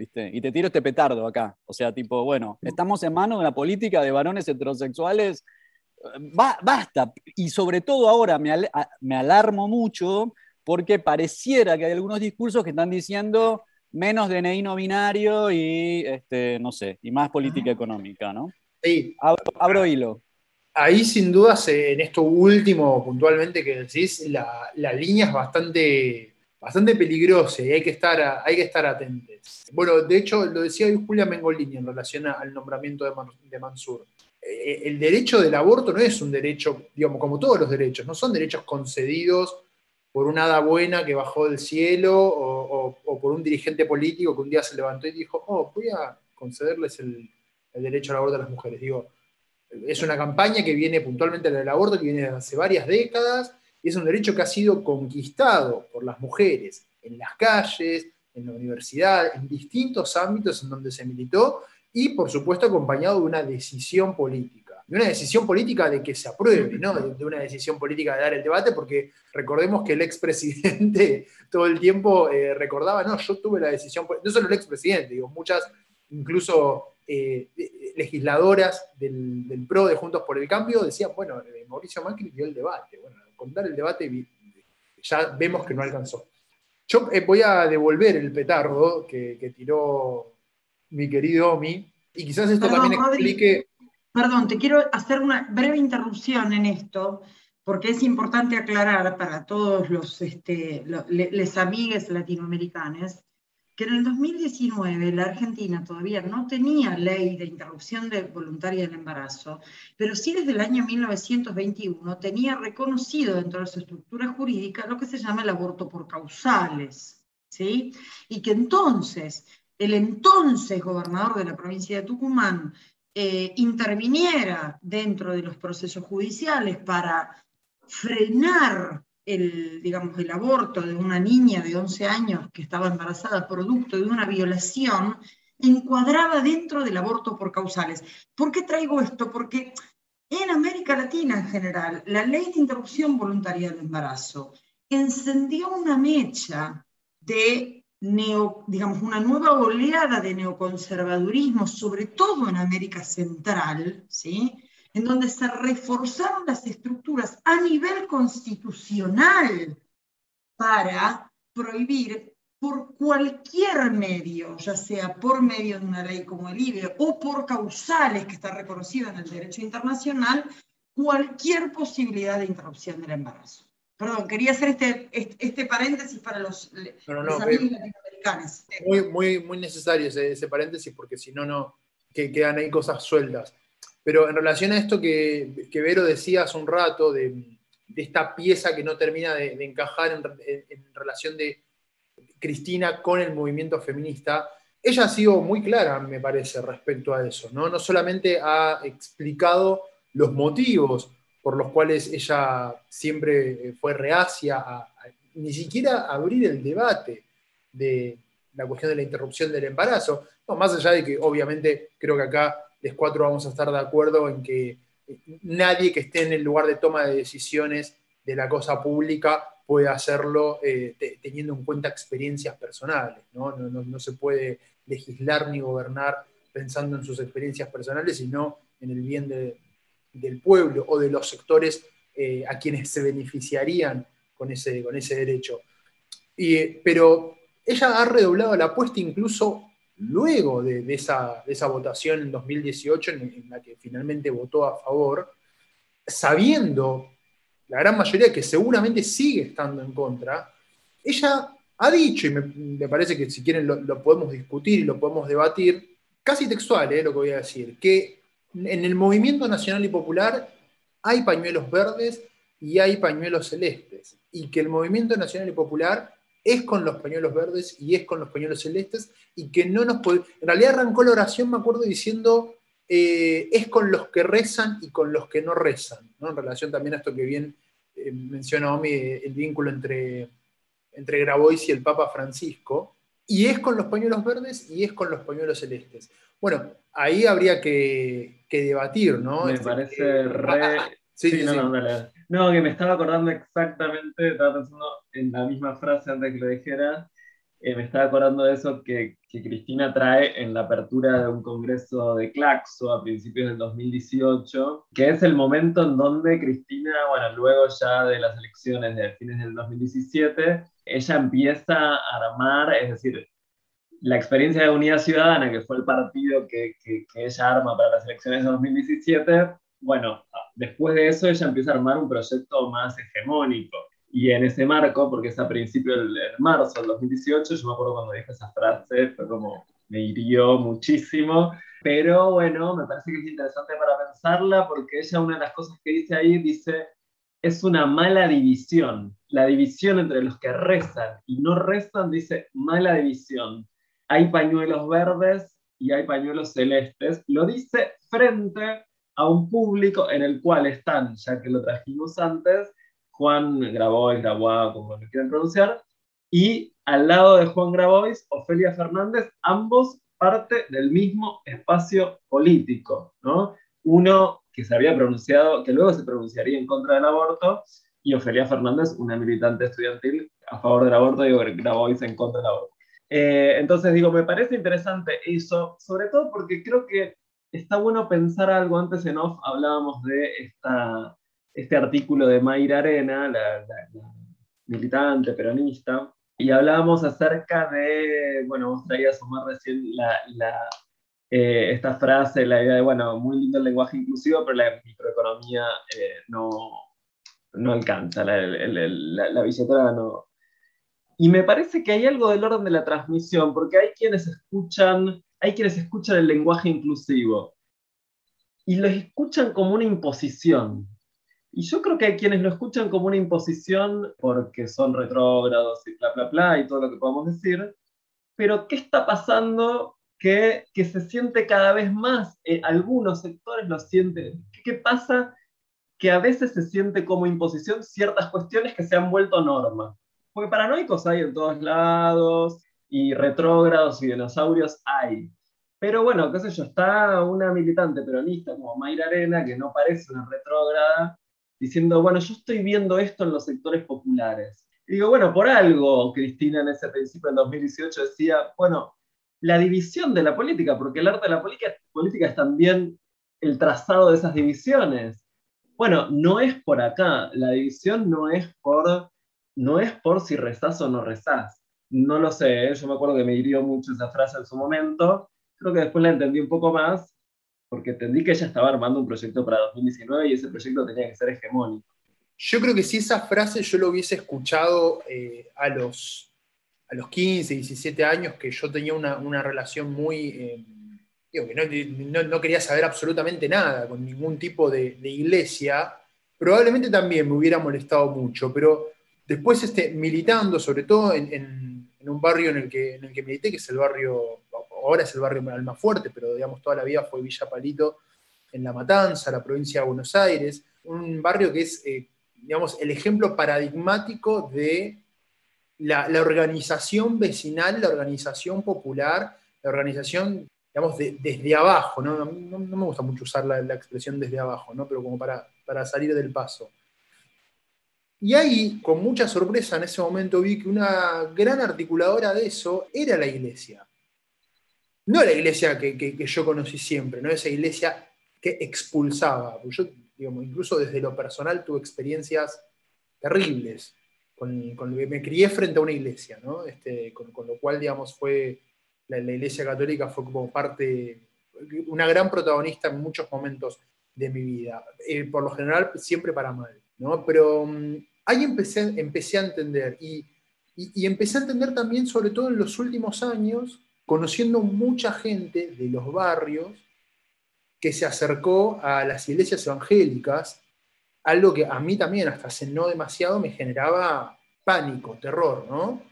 ¿Viste? Y te tiro este petardo acá. O sea, tipo, bueno, estamos en manos de una política de varones heterosexuales. basta. Y sobre todo ahora me, me alarmo mucho porque pareciera que hay algunos discursos que están diciendo menos DNI no binario y, este, no sé, y más política económica, ¿no? Sí. Abro, hilo. Ahí sin duda, en esto último puntualmente que decís, la, línea es bastante, bastante peligrosa y hay que, estar, hay que estar atentos. Bueno, de hecho, lo decía Julia Mengolini en relación al nombramiento de, Mansur. Eh, el derecho del aborto no es un derecho, digamos, como todos los derechos, no son derechos concedidos por una hada buena que bajó del cielo o, por un dirigente político que un día se levantó y dijo, oh, voy a concederles el, derecho al aborto a las mujeres. Digo, es una campaña que viene puntualmente del aborto, que viene hace varias décadas, y es un derecho que ha sido conquistado por las mujeres en las calles, en la universidad, en distintos ámbitos en donde se militó, y por supuesto acompañado de una decisión política, de una decisión política de que se apruebe, ¿no? de, una decisión política de dar el debate, porque recordemos que el expresidente todo el tiempo eh, recordaba, no, yo tuve la decisión, no solo el expresidente, digo, muchas incluso eh, legisladoras del, PRO de Juntos por el Cambio decían, bueno, eh, Mauricio Macri dio el debate, bueno, con dar el debate ya vemos que no alcanzó. Yo voy a devolver el petardo que tiró mi querido Omi, y quizás esto también explique... perdón, te quiero hacer una breve interrupción en esto, porque es importante aclarar para todos los, este, les amigues latinoamericanos que en el 2019 la Argentina todavía no tenía ley de interrupción voluntaria del embarazo, pero sí desde el año 1921 tenía reconocido dentro de su estructura jurídica lo que se llama el aborto por causales. ¿sí? Y que entonces el entonces gobernador de la provincia de Tucumán eh, interviniera dentro de los procesos judiciales para frenar el, digamos, el aborto de una niña de 11 años que estaba embarazada producto de una violación, encuadraba dentro del aborto por causales. ¿Por qué traigo esto? Porque en América Latina en general, la ley de interrupción voluntaria del embarazo encendió una mecha de digamos, una nueva oleada de neoconservadurismo, sobre todo en América Central, ¿sí? En donde se reforzaron las estructuras a nivel constitucional para prohibir por cualquier medio, ya sea por medio de una ley como el IBE o por causales que está reconocido en el derecho internacional, cualquier posibilidad de interrupción del embarazo. Perdón, quería hacer este, este, paréntesis para los, amigos latinoamericanos. Muy, muy, muy necesario ese, paréntesis porque si no, no quedan ahí cosas sueltas. Pero en relación a esto que, Vero decía hace un rato, de, esta pieza que no termina de, encajar en, relación de Cristina con el movimiento feminista, ella ha sido muy clara, me parece, respecto a eso. No, no solamente ha explicado los motivos por los cuales ella siempre fue reacia a, ni siquiera abrir el debate de la cuestión de la interrupción del embarazo, más allá de que obviamente creo que acá los cuatro vamos a estar de acuerdo en que eh, nadie que esté en el lugar de toma de decisiones de la cosa pública puede hacerlo eh, teniendo en cuenta experiencias personales, ¿no? No, no se puede legislar ni gobernar pensando en sus experiencias personales, sino en el bien de, del pueblo o de los sectores eh, a quienes se beneficiarían con ese, con ese derecho. Y, pero ella ha redoblado la apuesta incluso luego de, esa, votación en 2018 en, la que finalmente votó a favor, sabiendo la gran mayoría que seguramente sigue estando en contra, ella ha dicho, y me, parece que si quieren lo, podemos discutir y lo podemos debatir, casi textual eh, lo que voy a decir, que en el movimiento nacional y popular hay pañuelos verdes y hay pañuelos celestes, y que el movimiento nacional y popular es con los pañuelos verdes y es con los pañuelos celestes, y que no nos puede... En realidad arrancó la oración, me acuerdo, diciendo, eh, es con los que rezan y con los que no rezan, ¿no? en relación también a esto que bien eh, menciona Omi, el vínculo entre, entre Grabois y el Papa Francisco, y es con los pañuelos verdes y es con los pañuelos celestes. Bueno, ahí habría que, debatir, ¿no? Me este, parece re... sí, no, no, No, que me estaba acordando exactamente, estaba pensando en la misma frase antes que lo dijera, eh, me estaba acordando de eso que, que, Cristina trae en la apertura de un congreso de Claxo a principios del 2018, que es el momento en donde Cristina, bueno, luego ya de las elecciones de fines del 2017, ella empieza a armar, es decir, la experiencia de Unidad Ciudadana, que fue el partido que, que, ella arma para las elecciones de 2017, bueno, después de eso ella empieza a armar un proyecto más hegemónico. Y en ese marco, porque es a principio del marzo del 2018, yo me acuerdo cuando dije esa frase, fue como, me hirió muchísimo, pero bueno, me parece que es interesante para pensarla, porque ella una de las cosas que dice ahí dice, es una mala división la división entre los que rezan y no rezan, dice mala división. Hay pañuelos verdes y hay pañuelos celestes. Lo dice frente a un público en el cual están, ya que lo trajimos antes, Juan Grabois, Grabois, como lo quieran pronunciar, y al lado de Juan Grabois, Ofelia Fernández, ambos parte del mismo espacio político, ¿no? Uno que se había pronunciado, que luego se pronunciaría en contra del aborto, y Ofelia Fernández, una militante estudiantil a favor del aborto, y Grabois en contra del aborto. Eh, entonces digo, me parece interesante eso, sobre todo porque creo que está bueno pensar algo, antes en off hablábamos de esta, este artículo de Mayra Arena, la, militante peronista, y hablábamos acerca de, bueno, vos traías Omar recién la, eh, esta frase, la idea de, bueno, muy lindo el lenguaje inclusivo, pero la microeconomía eh, no, no alcanza, la, la, billetera no. Y me parece que hay algo del orden de la transmisión, porque hay quienes escuchan hay quienes escuchan el lenguaje inclusivo y lo escuchan como una imposición. Y yo creo que hay quienes lo escuchan como una imposición porque son retrógrados y bla, bla, bla, y todo lo que podamos decir. Pero ¿qué está pasando que, que se siente cada vez más? Eh, algunos sectores lo sienten. ¿Qué, ¿Qué pasa? Que a veces se siente como imposición ciertas cuestiones que se han vuelto norma. Porque paranoicos hay en todos lados, y retrógrados y dinosaurios hay. Pero bueno, qué sé yo, está una militante peronista como Mayra Arena, que no parece una retrógrada, diciendo, bueno, yo estoy viendo esto en los sectores populares. Y digo, bueno, por algo Cristina en ese principio, en 2018, decía, bueno, la división de la política, porque el arte de la política, política es también el trazado de esas divisiones. Bueno, no es por acá, la división no es por, no es por si rezás o no rezás no lo sé, ¿eh? yo me acuerdo que me hirió mucho esa frase en su momento. Creo que después la entendí un poco más, porque entendí que ella estaba armando un proyecto para 2019 y ese proyecto tenía que ser hegemónico. Yo creo que si esa frase yo lo hubiese escuchado eh, a, los, a los 15, 17 años, que yo tenía una, relación muy... Eh, digo, que no, quería saber absolutamente nada con ningún tipo de, iglesia, probablemente también me hubiera molestado mucho, pero después este, militando, sobre todo en un barrio en el, que, en el que milité, que es el barrio, ahora es el barrio Almafuerte, pero digamos toda la vida fue Villa Palito en La Matanza, la provincia de Buenos Aires, un barrio que es, eh, digamos, el ejemplo paradigmático de la, organización vecinal, la organización popular, la organización, digamos, desde abajo, ¿no? No, me gusta mucho usar la, expresión desde abajo, ¿no? Pero como para, para salir del paso. Y ahí, con mucha sorpresa en ese momento, vi que una gran articuladora de eso era la iglesia. No la iglesia que, yo conocí siempre, no esa iglesia que expulsaba. Yo, digamos, incluso desde lo personal tuve experiencias terribles con, con, que me crié frente a una iglesia, ¿no? Este, con, lo cual, digamos, fue la, iglesia católica fue como parte, una gran protagonista en muchos momentos de mi vida. Eh, por lo general, siempre para mal, ¿no? Pero mm, ahí empecé, empecé a entender y, empecé a entender también, sobre todo en los últimos años, conociendo mucha gente de los barrios que se acercó a las iglesias evangélicas, algo que a mí también hasta hace no demasiado me generaba pánico, terror, ¿no?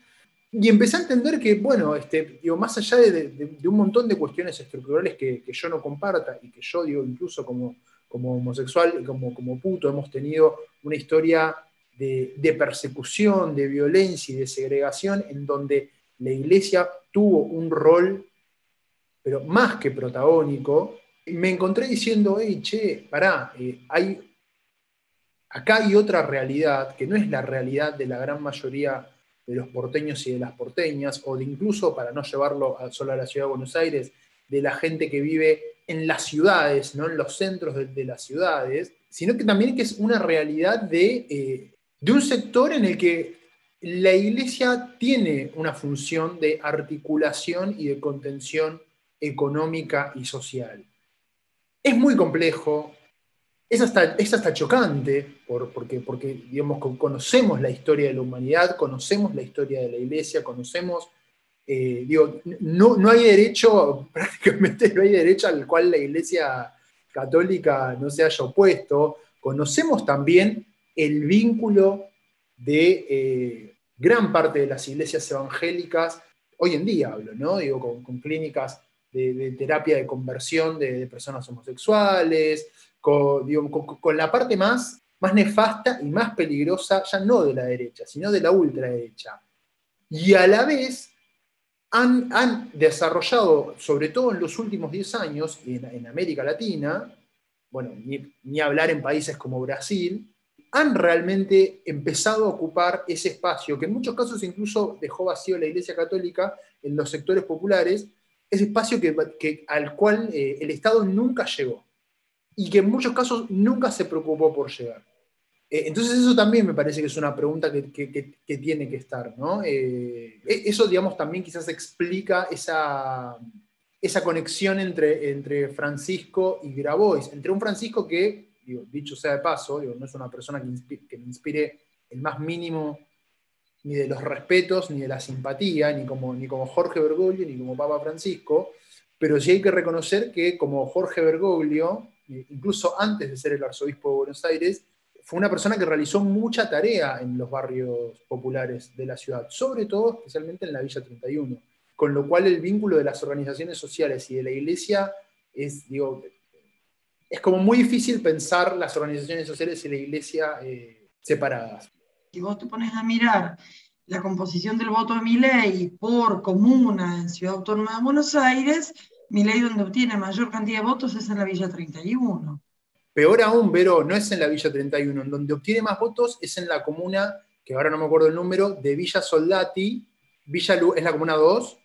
Y empecé a entender que, bueno, este, digo, más allá de, un montón de cuestiones estructurales que, yo no comparta y que yo, digo, incluso como, como homosexual, como, como puto, hemos tenido una historia de, persecución, de violencia y de segregación, en donde la iglesia tuvo un rol, pero más que protagónico, me encontré diciendo, hey, che, pará, eh, hay, acá hay otra realidad que no es la realidad de la gran mayoría de los porteños y de las porteñas, o de incluso, para no llevarlo solo a la ciudad de Buenos Aires, de la gente que vive en las ciudades, no en los centros de, las ciudades, sino que también que es una realidad de eh, de un sector en el que la iglesia tiene una función de articulación y de contención económica y social. Es muy complejo, es hasta, es hasta chocante, porque, porque digamos, conocemos la historia de la humanidad, conocemos la historia de la iglesia, conocemos, eh, digo, no, no hay derecho, prácticamente no hay derecho al cual la iglesia católica no se haya opuesto, conocemos también el vínculo de eh, gran parte de las iglesias evangélicas, hoy en día hablo, ¿no? Digo, con, clínicas de, terapia de conversión de, personas homosexuales, con, con, la parte más, más nefasta y más peligrosa, ya no de la derecha, sino de la ultraderecha. Y a la vez han, han desarrollado, sobre todo en los últimos 10 años, en, en América Latina, bueno, ni, ni hablar en países como Brasil, han realmente empezado a ocupar ese espacio, que en muchos casos incluso dejó vacío la Iglesia Católica en los sectores populares, ese espacio que, al cual eh, el Estado nunca llegó y que en muchos casos nunca se preocupó por llegar. Eh, entonces eso también me parece que es una pregunta que, tiene que estar, ¿no? Eh, e, eso, digamos, también quizás explica esa, esa conexión entre, entre Francisco y Grabois, entre un Francisco que dicho sea de paso, no es una persona que, me inspire el más mínimo ni de los respetos, ni de la simpatía, ni como, ni como Jorge Bergoglio, ni como Papa Francisco, pero sí hay que reconocer que como Jorge Bergoglio, incluso antes de ser el arzobispo de Buenos Aires, fue una persona que realizó mucha tarea en los barrios populares de la ciudad, sobre todo especialmente en la Villa 31, con lo cual el vínculo de las organizaciones sociales y de la iglesia es, digo, es como muy difícil pensar las organizaciones sociales y la iglesia eh, separadas. Si vos te pones a mirar la composición del voto de Milei por comuna en Ciudad Autónoma de Buenos Aires, Milei donde obtiene mayor cantidad de votos es en la Villa 31. Peor aún, Vero, no es en la Villa 31, en donde obtiene más votos es en la comuna, que ahora no me acuerdo el número, de Villa Soldati, Villa es la comuna 2,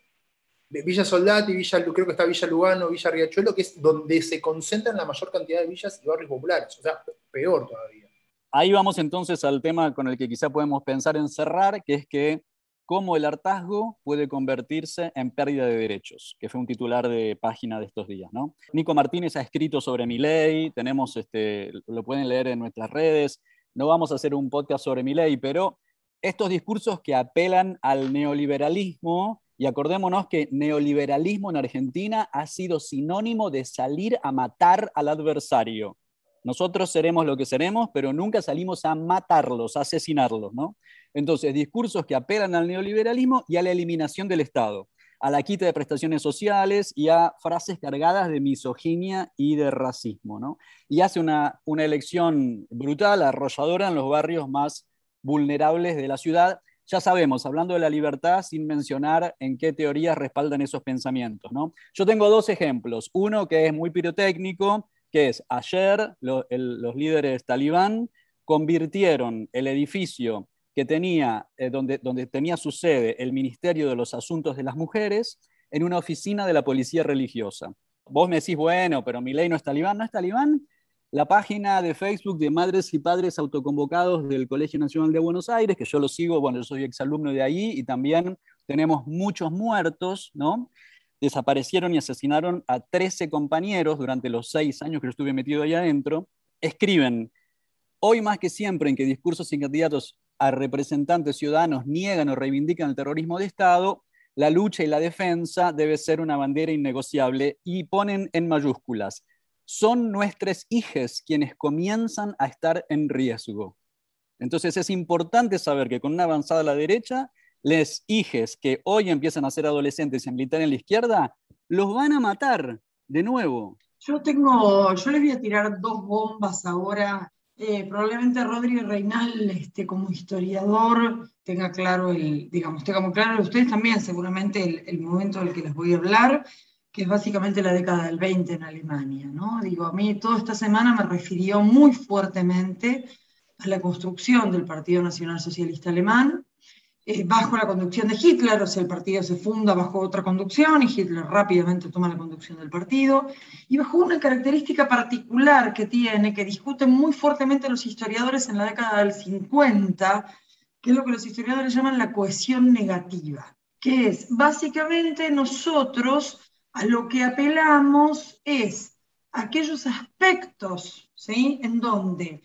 Villa Soldati, Villa, creo que está Villa Lugano, Villa Riachuelo, que es donde se concentran la mayor cantidad de villas y barrios populares. O sea, peor todavía. Ahí vamos entonces al tema con el que quizá podemos pensar en cerrar, que es que cómo el hartazgo puede convertirse en pérdida de derechos, que fue un titular de página de estos días. ¿no? Nico Martínez ha escrito sobre mi ley, tenemos, este, lo pueden leer en nuestras redes, no vamos a hacer un podcast sobre mi ley, pero estos discursos que apelan al neoliberalismo y acordémonos que neoliberalismo en Argentina ha sido sinónimo de salir a matar al adversario. Nosotros seremos lo que seremos, pero nunca salimos a matarlos, a asesinarlos, ¿no? Entonces, discursos que apelan al neoliberalismo y a la eliminación del Estado, a la quita de prestaciones sociales y a frases cargadas de misoginia y de racismo, ¿no? Y hace una, una elección brutal, arrolladora en los barrios más vulnerables de la ciudad, ya sabemos, hablando de la libertad sin mencionar en qué teorías respaldan esos pensamientos. ¿no? Yo tengo dos ejemplos. Uno que es muy pirotécnico, que es ayer los líderes talibán convirtieron el edificio que tenía, eh, donde, donde tenía su sede el Ministerio de los Asuntos de las Mujeres en una oficina de la policía religiosa. Vos me decís, bueno, pero mi ley no es talibán, no es talibán, la página de Facebook de Madres y Padres Autoconvocados del Colegio Nacional de Buenos Aires, que yo lo sigo, bueno, yo soy exalumno de ahí, y también tenemos muchos muertos, ¿no? Desaparecieron y asesinaron a 13 compañeros durante los seis años que yo estuve metido ahí adentro. Escriben, hoy más que siempre en que discursos y candidatos a representantes ciudadanos niegan o reivindican el terrorismo de Estado, la lucha y la defensa debe ser una bandera innegociable y ponen en mayúsculas son nuestras hijas quienes comienzan a estar en riesgo. Entonces es importante saber que con una avanzada a la derecha, les hijes que hoy empiezan a ser adolescentes y a militar en la izquierda, los van a matar de nuevo. Yo tengo, yo les voy a tirar dos bombas ahora. Eh, probablemente Rodrigo Reinal, este, como historiador, tenga claro el, digamos, tenga muy claro ustedes también seguramente el, el momento del que les voy a hablar que es básicamente la década del 20 en Alemania. ¿no? Digo, a mí toda esta semana me refirió muy fuertemente a la construcción del Partido Nacional Socialista Alemán, eh, bajo la conducción de Hitler, o sea, el partido se funda bajo otra conducción y Hitler rápidamente toma la conducción del partido, y bajo una característica particular que tiene, que discuten muy fuertemente los historiadores en la década del 50, que es lo que los historiadores llaman la cohesión negativa, que es básicamente nosotros a lo que apelamos es aquellos aspectos ¿sí? en donde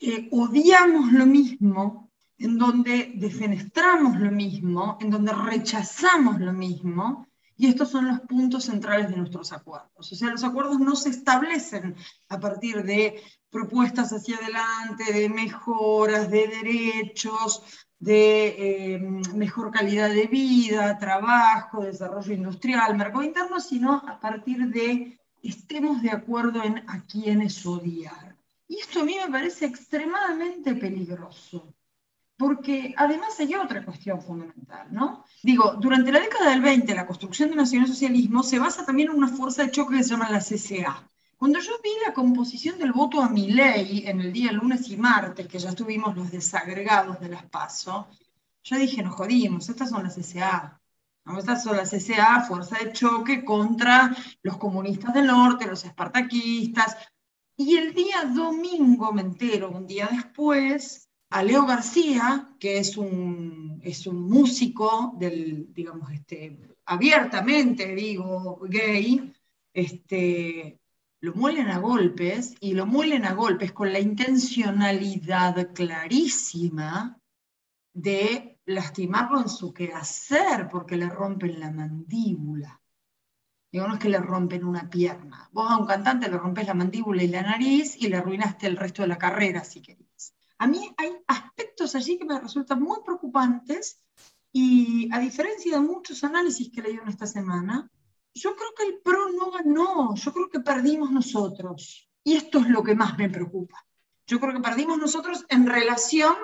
eh, odiamos lo mismo, en donde defenestramos lo mismo, en donde rechazamos lo mismo, Y estos son los puntos centrales de nuestros acuerdos. O sea, los acuerdos no se establecen a partir de propuestas hacia adelante, de mejoras de derechos, de eh, mejor calidad de vida, trabajo, desarrollo industrial, mercado interno, sino a partir de estemos de acuerdo en a quiénes odiar. Y esto a mí me parece extremadamente peligroso, porque además hay otra cuestión fundamental, ¿no? Digo, durante la década del 20 la construcción del nacionalsocialismo se basa también en una fuerza de choque que se llama la CCA. Cuando yo vi la composición del voto a mi ley en el día lunes y martes, que ya tuvimos los desagregados de las PASO, yo dije, nos jodimos, estas son las CCA. Estas son las CCA, fuerza de choque contra los comunistas del norte, los espartaquistas. Y el día domingo me entero, un día después, a Leo García, que es un, es un músico del, digamos, este, abiertamente, digo, gay, este, lo muelen a golpes y lo muelen a golpes con la intencionalidad clarísima de lastimarlo en su quehacer porque le rompen la mandíbula. Digo, no es que le rompen una pierna. Vos a un cantante le rompes la mandíbula y la nariz y le arruinaste el resto de la carrera, si querés. A mí hay aspectos allí que me resultan muy preocupantes y a diferencia de muchos análisis que leí en esta semana, yo creo que el PRO no ganó, yo creo que perdimos nosotros. Y esto es lo que más me preocupa. Yo creo que perdimos nosotros en relación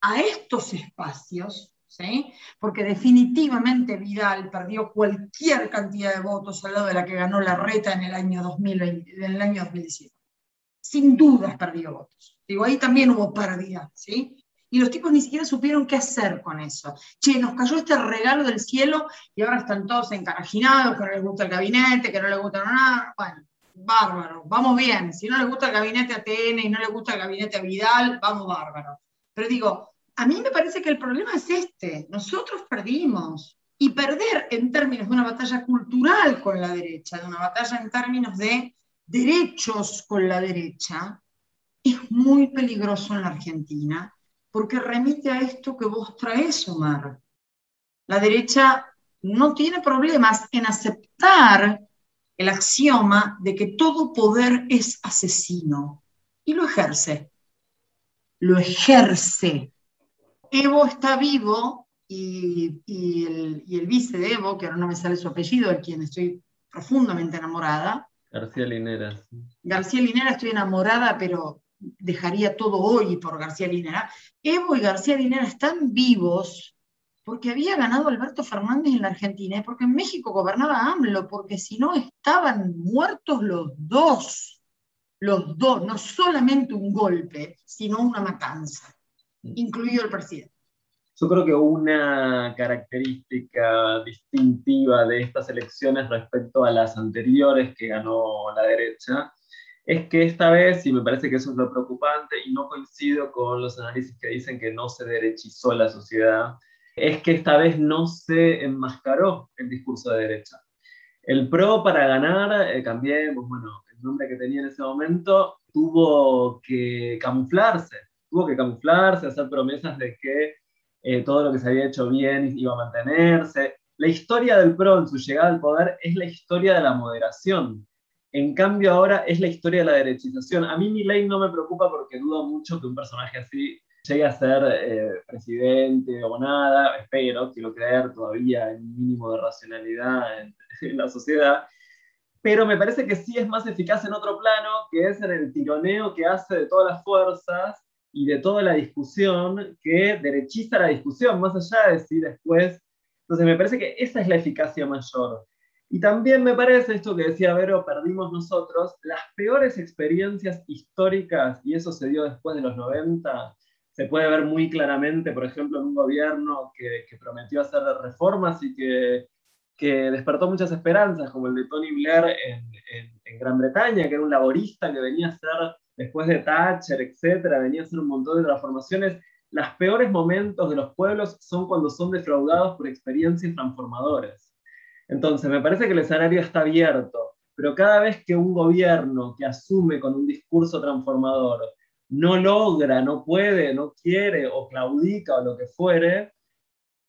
a estos espacios, ¿sí? porque definitivamente Vidal perdió cualquier cantidad de votos al lado de la que ganó la reta en el año, 2020, en el año 2017. Sin dudas perdió votos. Digo, ahí también hubo pérdida, ¿sí? Y los tipos ni siquiera supieron qué hacer con eso. Che, nos cayó este regalo del cielo y ahora están todos encarajinados, que no les gusta el gabinete, que no les gusta nada. Bueno, bárbaro, vamos bien. Si no les gusta el gabinete a TN y no les gusta el gabinete a Vidal, vamos bárbaro. Pero digo, a mí me parece que el problema es este. Nosotros perdimos. Y perder en términos de una batalla cultural con la derecha, de una batalla en términos de derechos con la derecha, es muy peligroso en la Argentina porque remite a esto que vos traes, Omar. La derecha no tiene problemas en aceptar el axioma de que todo poder es asesino y lo ejerce. Lo ejerce. Evo está vivo y, el, y, el, vice de Evo, que ahora no me sale su apellido, de quien estoy profundamente enamorada. García Linera. García Linera estoy enamorada, pero dejaría todo hoy por García Linera. Evo y García Linera están vivos porque había ganado Alberto Fernández en la Argentina y porque en México gobernaba AMLO, porque si no estaban muertos los dos, los dos, no solamente un golpe, sino una matanza, incluido el presidente. Yo creo que una característica distintiva de estas elecciones respecto a las anteriores que ganó la derecha es que esta vez, y me parece que eso es lo preocupante, y no coincido con los análisis que dicen que no se derechizó la sociedad, es que esta vez no se enmascaró el discurso de derecha. El PRO para ganar, eh, bueno, el nombre que tenía en ese momento, tuvo que camuflarse, tuvo que camuflarse, hacer promesas de que eh, todo lo que se había hecho bien iba a mantenerse. La historia del PRO en su llegada al poder es la historia de la moderación, en cambio, ahora es la historia de la derechización. A mí mi ley no me preocupa porque dudo mucho que un personaje así llegue a ser eh, presidente o nada. Espero, quiero creer todavía en un mínimo de racionalidad en, la sociedad. Pero me parece que sí es más eficaz en otro plano, que es en el tironeo que hace de todas las fuerzas y de toda la discusión, que derechiza la discusión, más allá de si después. Entonces, me parece que esa es la eficacia mayor. Y también me parece esto que decía Vero, perdimos nosotros, las peores experiencias históricas, y eso se dio después de los 90, se puede ver muy claramente, por ejemplo, en un gobierno que, prometió hacer reformas y que, despertó muchas esperanzas, como el de Tony Blair en, en, Gran Bretaña, que era un laborista que venía a ser, después de Thatcher, etcétera, venía a hacer un montón de transformaciones. Los peores momentos de los pueblos son cuando son defraudados por experiencias transformadoras. Entonces, me parece que el escenario está abierto, pero cada vez que un gobierno que asume con un discurso transformador no logra, no puede, no quiere o claudica o lo que fuere,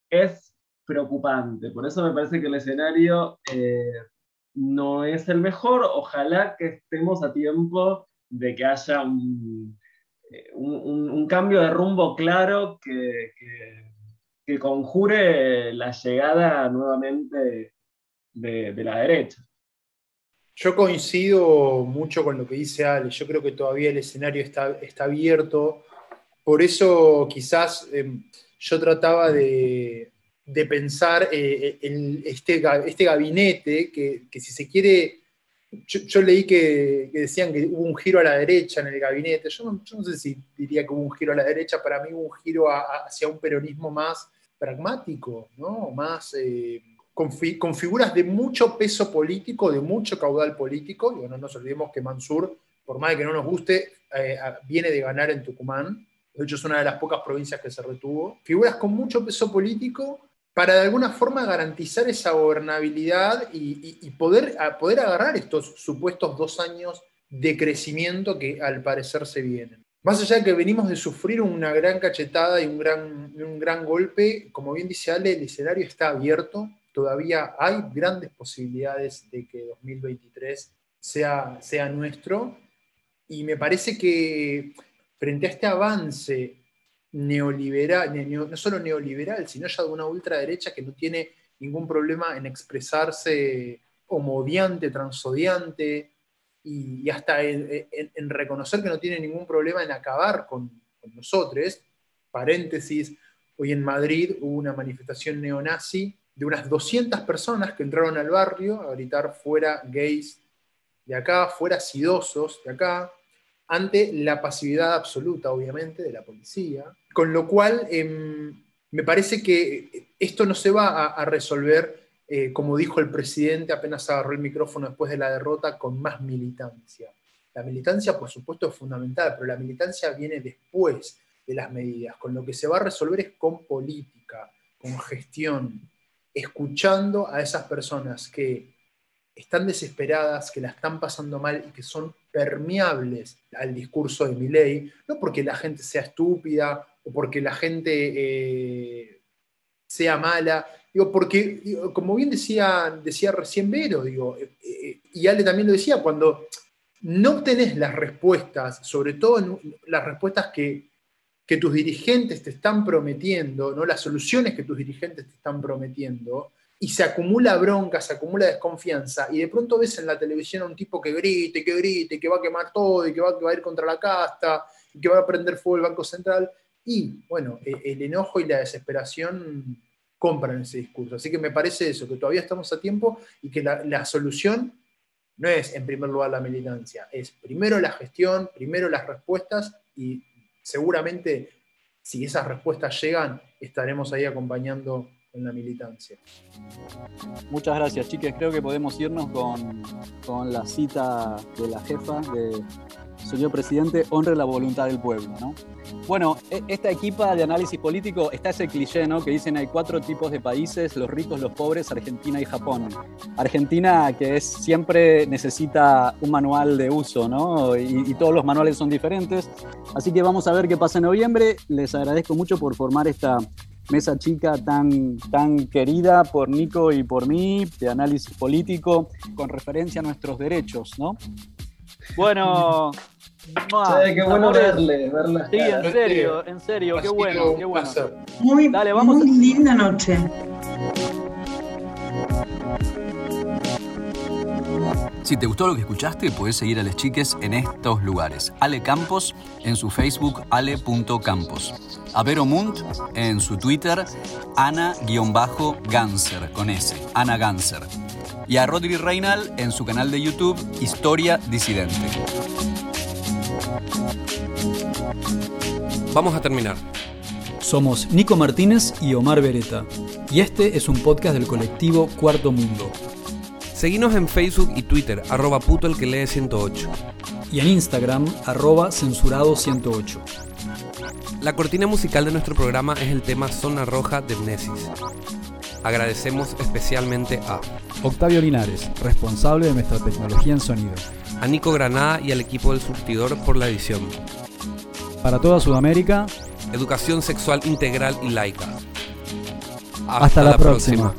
es preocupante. Por eso me parece que el escenario eh, no es el mejor. Ojalá que estemos a tiempo de que haya un, eh, cambio de rumbo claro que, que, conjure la llegada nuevamente de, la derecha. Yo coincido mucho con lo que dice Ale. Yo creo que todavía el escenario está, está abierto. Por eso quizás em, yo trataba de, pensar eh, en este, este gabinete que, si se quiere, yo, leí que, decían que hubo un giro a la derecha en el gabinete. Yo no, sé si diría que hubo un giro a la derecha, para mí hubo un giro hacia un peronismo más pragmático, ¿no? más eh, con, figuras de mucho peso político, de mucho caudal político. Y no nos olvidemos que Mansur, por más de que no nos guste, eh, viene de ganar en Tucumán. De hecho, es una de las pocas provincias que se retuvo. Figuras con mucho peso político para de alguna forma garantizar esa gobernabilidad y, poder, poder agarrar estos supuestos dos años de crecimiento que al parecer se vienen. Más allá de que venimos de sufrir una gran cachetada y un gran, un gran golpe, como bien dice Ale, el escenario está abierto todavía hay grandes posibilidades de que 2023 sea, sea nuestro. Y me parece que frente a este avance neoliberal, no solo neoliberal, sino ya de una ultraderecha que no tiene ningún problema en expresarse homodiante, transodiante, y, hasta en, reconocer que no tiene ningún problema en acabar con, con nosotros. Paréntesis, hoy en Madrid hubo una manifestación neonazi de unas 200 personas que entraron al barrio a gritar fuera gays de acá, fuera sidosos de acá, ante la pasividad absoluta, obviamente, de la policía. Con lo cual, em, me parece que esto no se va a, resolver, eh, como dijo el presidente apenas agarró el micrófono después de la derrota, con más militancia. La militancia, por supuesto, es fundamental, pero la militancia viene después de las medidas. Con lo que se va a resolver es con política, con gestión, escuchando a esas personas que están desesperadas, que la están pasando mal y que son permeables al discurso de mi ley, no porque la gente sea estúpida o porque la gente eh, sea mala, digo, porque, como bien decía, decía recién Vero, digo, eh, eh, y Ale también lo decía, cuando no tenés las respuestas, sobre todo las respuestas que que tus dirigentes te están prometiendo, ¿no? las soluciones que tus dirigentes te están prometiendo, y se acumula bronca, se acumula desconfianza, y de pronto ves en la televisión a un tipo que grite, que grite, que va a quemar todo, y que va, a ir contra la casta, y que va a prender fuego el Banco Central, y bueno, e, el enojo y la desesperación compran ese discurso. Así que me parece eso, que todavía estamos a tiempo y que la, la solución no es en primer lugar la militancia, es primero la gestión, primero las respuestas y seguramente si esas respuestas llegan, estaremos ahí acompañando en la militancia. Muchas gracias, chiques. Creo que podemos irnos con, con la cita de la jefa de señor presidente, honre la voluntad del pueblo. ¿no? Bueno, e, esta equipa de análisis político está ese cliché, ¿no? Que dicen hay cuatro tipos de países, los ricos, los pobres, Argentina y Japón. Argentina, que es, siempre necesita un manual de uso, ¿no? Y, y, todos los manuales son diferentes. Así que vamos a ver qué pasa en noviembre. Les agradezco mucho por formar esta mesa chica tan, tan querida por Nico y por mí, de análisis político, con referencia a nuestros derechos, ¿no? Bueno. qué bueno verle, verla. Sí, en serio, en serio, qué bueno, qué bueno. Muy, Dale, vamos muy linda noche. Si te gustó lo que escuchaste, puedes seguir a las chiques en estos lugares. Ale Campos en su Facebook ale.campos. A Vero Munt en su Twitter Ana-Ganser con S, Ana Ganser y a Rodri Reinal en su canal de YouTube Historia Disidente. Vamos a terminar. Somos Nico Martínez y Omar Beretta, y este es un podcast del colectivo Cuarto Mundo. Seguinos en Facebook y Twitter, arroba puto el que lee 108. Y en Instagram, arroba censurado 108. La cortina musical de nuestro programa es el tema Zona Roja de Mnesis. Agradecemos especialmente a Octavio Linares, responsable de nuestra tecnología en sonido. A Nico Granada y al equipo del surtidor por la edición. Para toda Sudamérica, Educación sexual integral y laica. Hasta, la, próxima.